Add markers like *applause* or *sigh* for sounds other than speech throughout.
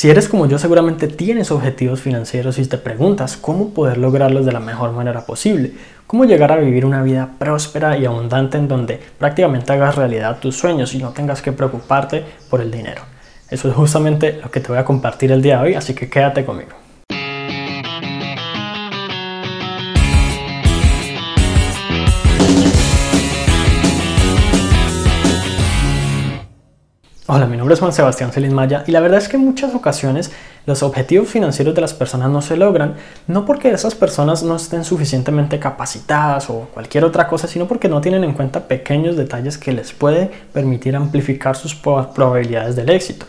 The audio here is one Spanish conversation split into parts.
Si eres como yo, seguramente tienes objetivos financieros y te preguntas cómo poder lograrlos de la mejor manera posible, cómo llegar a vivir una vida próspera y abundante en donde prácticamente hagas realidad tus sueños y no tengas que preocuparte por el dinero. Eso es justamente lo que te voy a compartir el día de hoy, así que quédate conmigo. Hola, mi nombre es Juan Sebastián Celis Maya y la verdad es que en muchas ocasiones los objetivos financieros de las personas no se logran, no porque esas personas no estén suficientemente capacitadas o cualquier otra cosa, sino porque no tienen en cuenta pequeños detalles que les puede permitir amplificar sus probabilidades del éxito.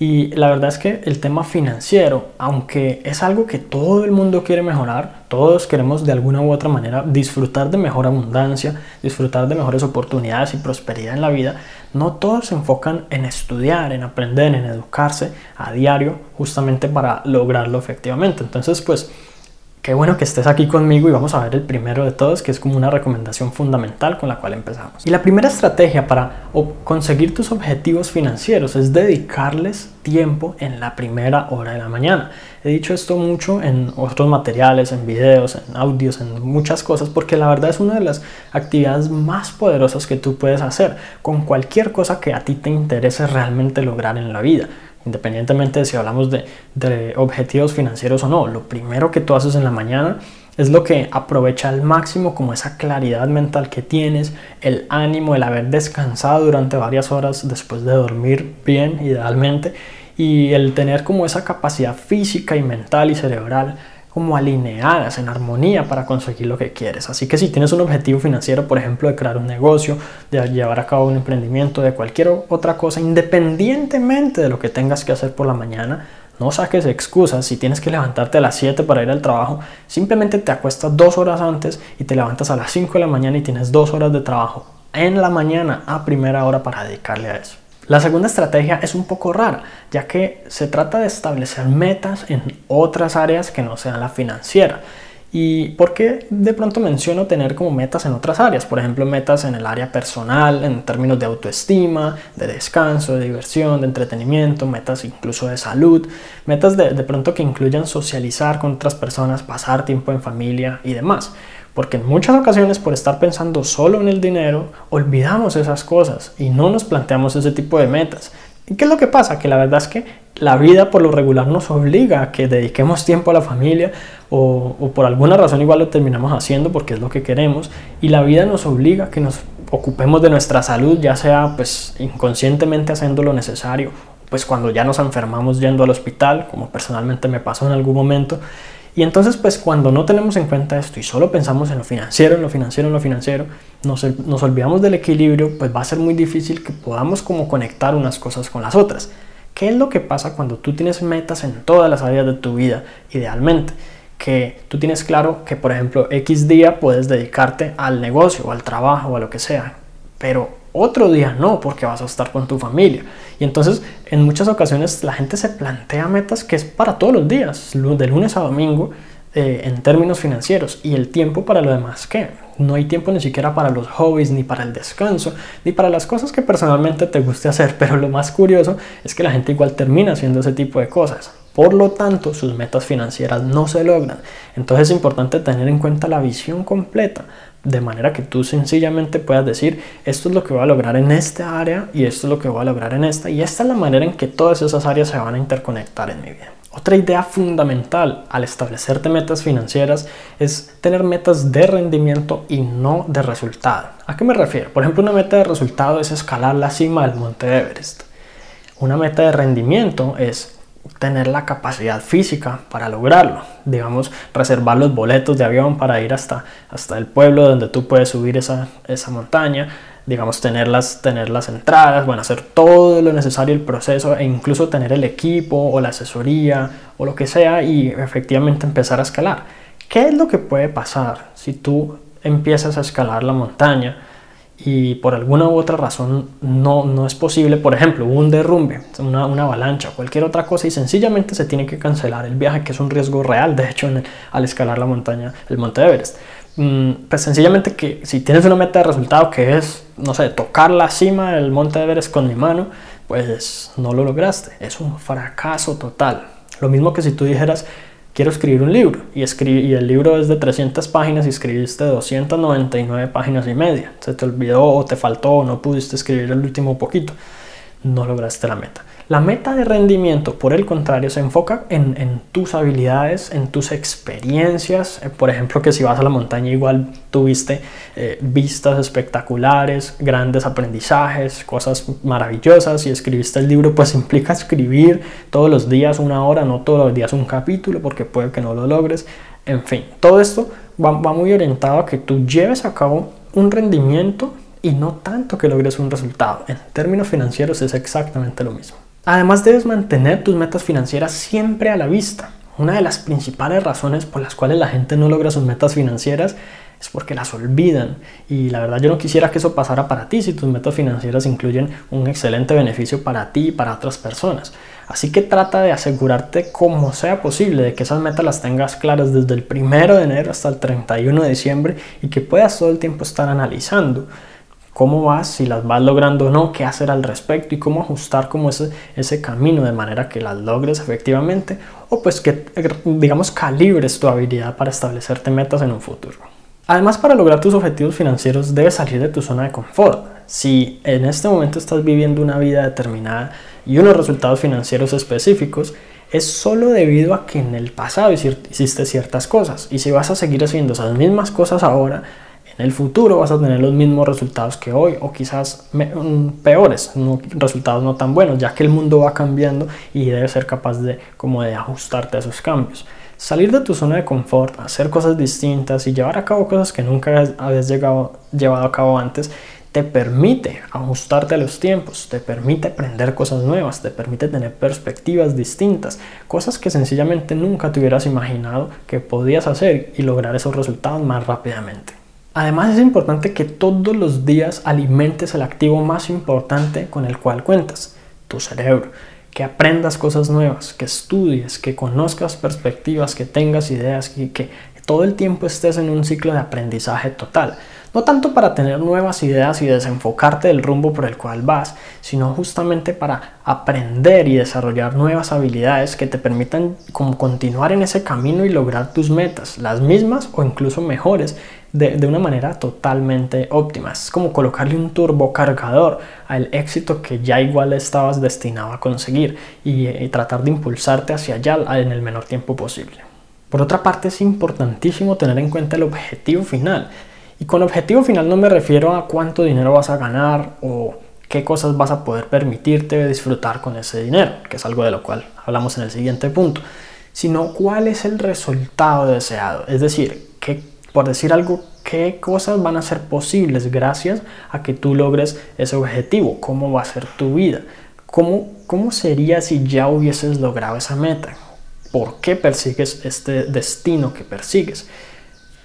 Y la verdad es que el tema financiero, aunque es algo que todo el mundo quiere mejorar, todos queremos de alguna u otra manera disfrutar de mejor abundancia, disfrutar de mejores oportunidades y prosperidad en la vida, no todos se enfocan en estudiar, en aprender, en educarse a diario justamente para lograrlo efectivamente. Entonces, pues Qué bueno que estés aquí conmigo y vamos a ver el primero de todos, que es como una recomendación fundamental con la cual empezamos. Y la primera estrategia para conseguir tus objetivos financieros es dedicarles tiempo en la primera hora de la mañana. He dicho esto mucho en otros materiales, en videos, en audios, en muchas cosas, porque la verdad es una de las actividades más poderosas que tú puedes hacer con cualquier cosa que a ti te interese realmente lograr en la vida independientemente de si hablamos de, objetivos financieros o no, lo primero que tú haces en la mañana es lo que aprovecha al máximo como esa claridad mental que tienes, el ánimo, el haber descansado durante varias horas después de dormir bien, idealmente, y el tener como esa capacidad física y mental y cerebral como alineadas, en armonía para conseguir lo que quieres. Así que si tienes un objetivo financiero, por ejemplo, de crear un negocio, de llevar a cabo un emprendimiento, de cualquier otra cosa, independientemente de lo que tengas que hacer por la mañana, no saques excusas. Si tienes que levantarte a las 7 para ir al trabajo, simplemente te acuestas dos horas antes y te levantas a las 5 de la mañana y tienes dos horas de trabajo en la mañana a primera hora para dedicarle a eso. La segunda estrategia es un poco rara, ya que se trata de establecer metas en otras áreas que no sean la financiera. ¿Y por qué de pronto menciono tener como metas en otras áreas? Por ejemplo, metas en el área personal, en términos de autoestima, de descanso, de diversión, de entretenimiento, metas incluso de salud, metas de, de pronto que incluyan socializar con otras personas, pasar tiempo en familia y demás. Porque en muchas ocasiones por estar pensando solo en el dinero, olvidamos esas cosas y no nos planteamos ese tipo de metas. ¿Y qué es lo que pasa? Que la verdad es que la vida por lo regular nos obliga a que dediquemos tiempo a la familia o, por alguna razón igual lo terminamos haciendo porque es lo que queremos y la vida nos obliga a que nos ocupemos de nuestra salud, ya sea pues inconscientemente haciendo lo necesario, pues cuando ya nos enfermamos yendo al hospital, como personalmente me pasó en algún momento, y entonces, pues cuando no tenemos en cuenta esto y solo pensamos en lo financiero, en lo financiero, en lo financiero, nos, nos olvidamos del equilibrio, pues va a ser muy difícil que podamos como conectar unas cosas con las otras. ¿Qué es lo que pasa cuando tú tienes metas en todas las áreas de tu vida, idealmente? Que tú tienes claro que, por ejemplo, X día puedes dedicarte al negocio o al trabajo o a lo que sea, pero otro día no, porque vas a estar con tu familia. Y entonces, en muchas ocasiones, la gente se plantea metas que es para todos los días, de lunes a domingo, eh, en términos financieros. Y el tiempo para lo demás, ¿qué? No hay tiempo ni siquiera para los hobbies, ni para el descanso, ni para las cosas que personalmente te guste hacer. *laughs* Pero lo más curioso es que la gente igual termina haciendo ese tipo de cosas. Por lo tanto, sus metas financieras no se logran. Entonces es importante tener en cuenta la visión completa de manera que tú sencillamente puedas decir, esto es lo que voy a lograr en esta área y esto es lo que voy a lograr en esta y esta es la manera en que todas esas áreas se van a interconectar en mi vida. Otra idea fundamental al establecerte metas financieras es tener metas de rendimiento y no de resultado. ¿A qué me refiero? Por ejemplo, una meta de resultado es escalar la cima del monte Everest. Una meta de rendimiento es tener la capacidad física para lograrlo. Digamos, reservar los boletos de avión para ir hasta, hasta el pueblo donde tú puedes subir esa, esa montaña. Digamos, tener las, tener las entradas, bueno, hacer todo lo necesario el proceso e incluso tener el equipo o la asesoría o lo que sea y efectivamente empezar a escalar. ¿Qué es lo que puede pasar si tú empiezas a escalar la montaña? Y por alguna u otra razón no, no es posible, por ejemplo, un derrumbe, una, una avalancha, cualquier otra cosa y sencillamente se tiene que cancelar el viaje, que es un riesgo real, de hecho, al escalar la montaña, el Monte Everest. Mm, pues sencillamente que si tienes una meta de resultado que es, no sé, tocar la cima del Monte Everest con mi mano, pues no lo lograste. Es un fracaso total. Lo mismo que si tú dijeras, quiero escribir un libro y, y el libro es de 300 páginas y escribiste 299 páginas y media. Se te olvidó o te faltó o no pudiste escribir el último poquito. No lograste la meta. La meta de rendimiento, por el contrario, se enfoca en, tus habilidades, en tus experiencias. Eh, por ejemplo, que si vas a la montaña igual tuviste eh, vistas espectaculares, grandes aprendizajes, cosas maravillosas y escribiste el libro, pues implica escribir todos los días una hora, no todos los días un capítulo, porque puede que no lo logres. En fin, todo esto va muy orientado a que tú lleves a cabo un rendimiento y no tanto que logres un resultado. En términos financieros es exactamente lo mismo. Además debes mantener tus metas financieras siempre a la vista. Una de las principales razones por las cuales la gente no logra sus metas financieras es porque las olvidan. Y la verdad yo no quisiera que eso pasara para ti si tus metas financieras incluyen un excelente beneficio para ti y para otras personas. Así que trata de asegurarte como sea posible de que esas metas las tengas claras desde el primero de enero hasta el 31 de diciembre y que puedas todo el tiempo estar analizando cómo vas, si las vas logrando o no, qué hacer al respecto y cómo ajustar como ese, ese camino de manera que las logres efectivamente o pues que digamos calibres tu habilidad para establecerte metas en un futuro. Además, para lograr tus objetivos financieros debes salir de tu zona de confort. Si en este momento estás viviendo una vida determinada y unos resultados financieros específicos, es solo debido a que en el pasado hiciste ciertas cosas. Y si vas a seguir haciendo esas mismas cosas ahora, en el futuro vas a tener los mismos resultados que hoy o quizás mm, peores, resultados no tan buenos, ya que el mundo va cambiando y debes ser capaz de, como de ajustarte a esos cambios. Salir de tu zona de confort, hacer cosas distintas y llevar a cabo cosas que nunca habías llegado, llevado a cabo antes, te permite ajustarte a los tiempos, te permite aprender cosas nuevas, te permite tener perspectivas distintas, cosas que sencillamente nunca te hubieras imaginado que podías hacer y lograr esos resultados más rápidamente. Además es importante que todos los días alimentes el activo más importante con el cual cuentas, tu cerebro. Que aprendas cosas nuevas, que estudies, que conozcas perspectivas, que tengas ideas y que todo el tiempo estés en un ciclo de aprendizaje total. No tanto para tener nuevas ideas y desenfocarte del rumbo por el cual vas, sino justamente para aprender y desarrollar nuevas habilidades que te permitan continuar en ese camino y lograr tus metas, las mismas o incluso mejores, de, una manera totalmente óptima. Es como colocarle un turbocargador al éxito que ya igual estabas destinado a conseguir y, y tratar de impulsarte hacia allá en el menor tiempo posible. Por otra parte, es importantísimo tener en cuenta el objetivo final y con objetivo final no me refiero a cuánto dinero vas a ganar o qué cosas vas a poder permitirte disfrutar con ese dinero, que es algo de lo cual hablamos en el siguiente punto, sino cuál es el resultado deseado. Es decir, que, por decir algo, qué cosas van a ser posibles gracias a que tú logres ese objetivo, cómo va a ser tu vida, cómo, cómo sería si ya hubieses logrado esa meta, por qué persigues este destino que persigues.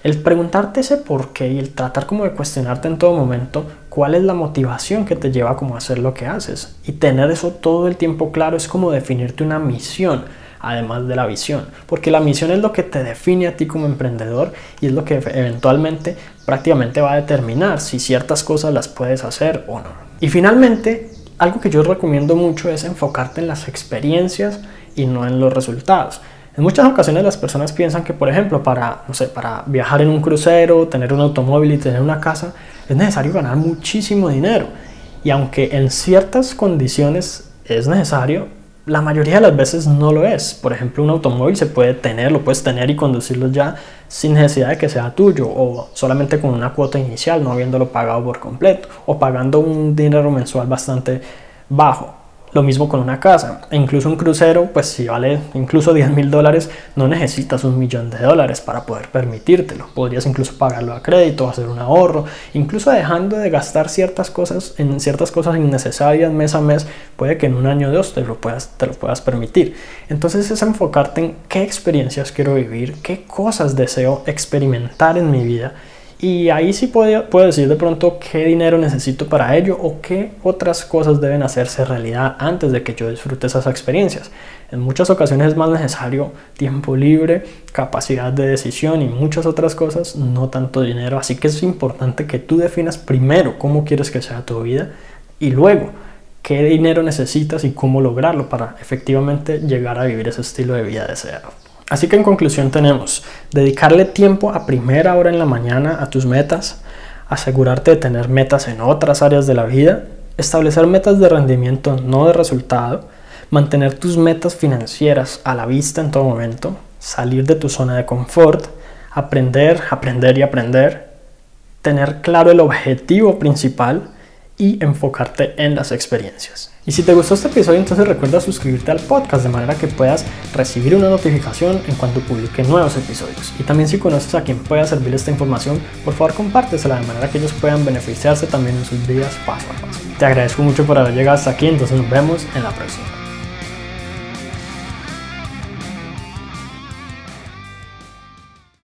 El preguntarte ese por qué y el tratar como de cuestionarte en todo momento cuál es la motivación que te lleva como a hacer lo que haces y tener eso todo el tiempo claro es como definirte una misión además de la visión, porque la misión es lo que te define a ti como emprendedor y es lo que eventualmente prácticamente va a determinar si ciertas cosas las puedes hacer o no. Y finalmente, algo que yo recomiendo mucho es enfocarte en las experiencias y no en los resultados. En muchas ocasiones las personas piensan que, por ejemplo, para, no sé, para viajar en un crucero, tener un automóvil y tener una casa, es necesario ganar muchísimo dinero. Y aunque en ciertas condiciones es necesario, la mayoría de las veces no lo es. Por ejemplo, un automóvil se puede tener, lo puedes tener y conducirlo ya sin necesidad de que sea tuyo o solamente con una cuota inicial, no habiéndolo pagado por completo o pagando un dinero mensual bastante bajo. Lo mismo con una casa. E incluso un crucero, pues si vale incluso 10 mil dólares, no necesitas un millón de dólares para poder permitírtelo. Podrías incluso pagarlo a crédito, hacer un ahorro, incluso dejando de gastar ciertas cosas en ciertas cosas innecesarias mes a mes, puede que en un año o dos te lo puedas, te lo puedas permitir. Entonces es enfocarte en qué experiencias quiero vivir, qué cosas deseo experimentar en mi vida y ahí sí puedo, puedo decir de pronto qué dinero necesito para ello o qué otras cosas deben hacerse realidad antes de que yo disfrute esas experiencias. En muchas ocasiones es más necesario tiempo libre, capacidad de decisión y muchas otras cosas, no tanto dinero. Así que es importante que tú definas primero cómo quieres que sea tu vida y luego qué dinero necesitas y cómo lograrlo para efectivamente llegar a vivir ese estilo de vida deseado. Así que en conclusión tenemos dedicarle tiempo a primera hora en la mañana a tus metas, asegurarte de tener metas en otras áreas de la vida, establecer metas de rendimiento, no de resultado, mantener tus metas financieras a la vista en todo momento, salir de tu zona de confort, aprender, aprender y aprender, tener claro el objetivo principal y enfocarte en las experiencias. Y si te gustó este episodio, entonces recuerda suscribirte al podcast de manera que puedas recibir una notificación en cuanto publique nuevos episodios. Y también si conoces a quien pueda servir esta información, por favor compártesela de manera que ellos puedan beneficiarse también en sus vidas paso a paso. Te agradezco mucho por haber llegado hasta aquí, entonces nos vemos en la próxima.